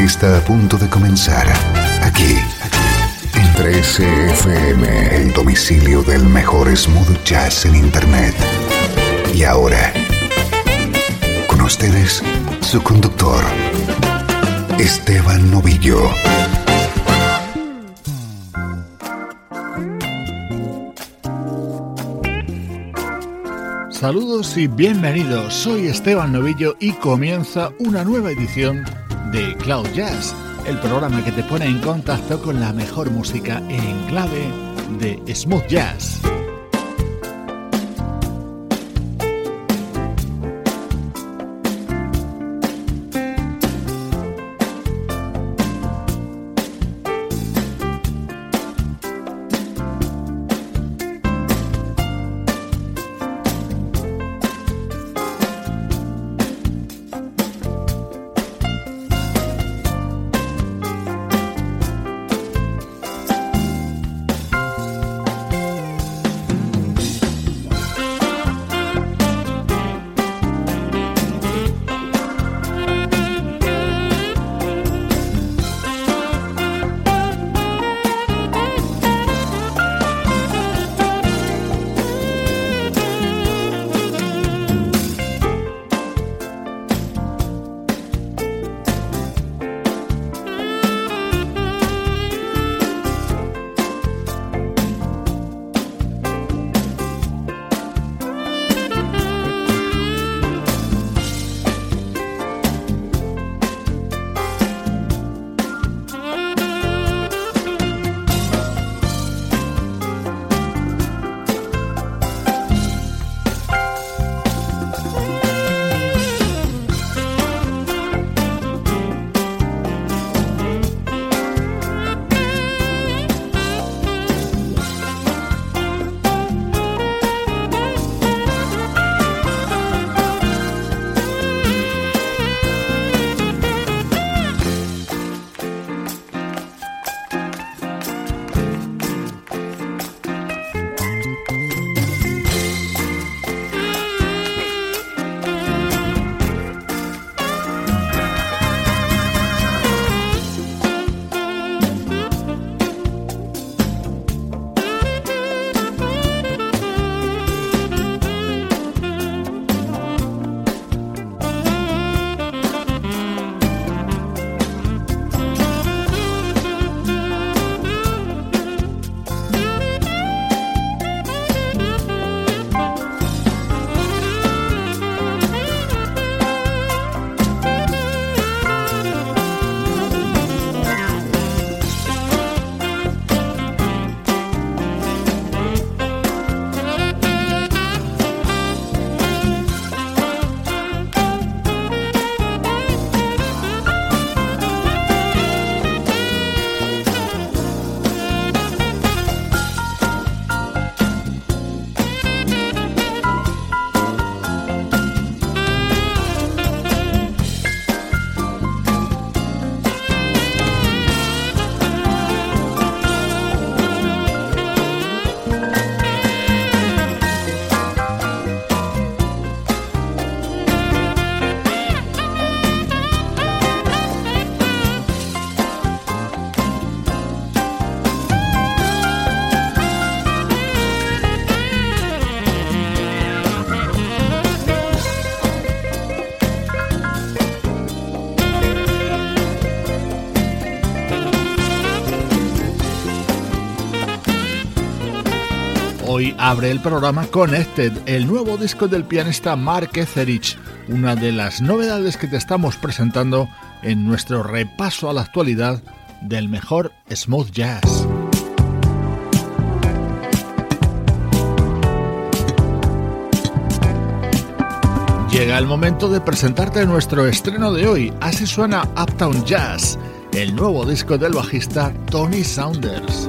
Está a punto de comenzar aquí en 13FM, el domicilio del mejor smooth jazz en Internet. Y ahora, con ustedes, su conductor, Esteban Novillo. Saludos y bienvenidos, soy Esteban Novillo y comienza una nueva edición de Cloud Jazz, el programa que te pone en contacto con la mejor música en clave de smooth jazz. Hoy abre el programa Connected, el nuevo disco del pianista Mark Etheridge, una de las novedades que te estamos presentando en nuestro repaso a la actualidad del mejor smooth jazz. Llega el momento de presentarte nuestro estreno de hoy. Así suena Uptown Jazz, el nuevo disco del bajista Tony Saunders.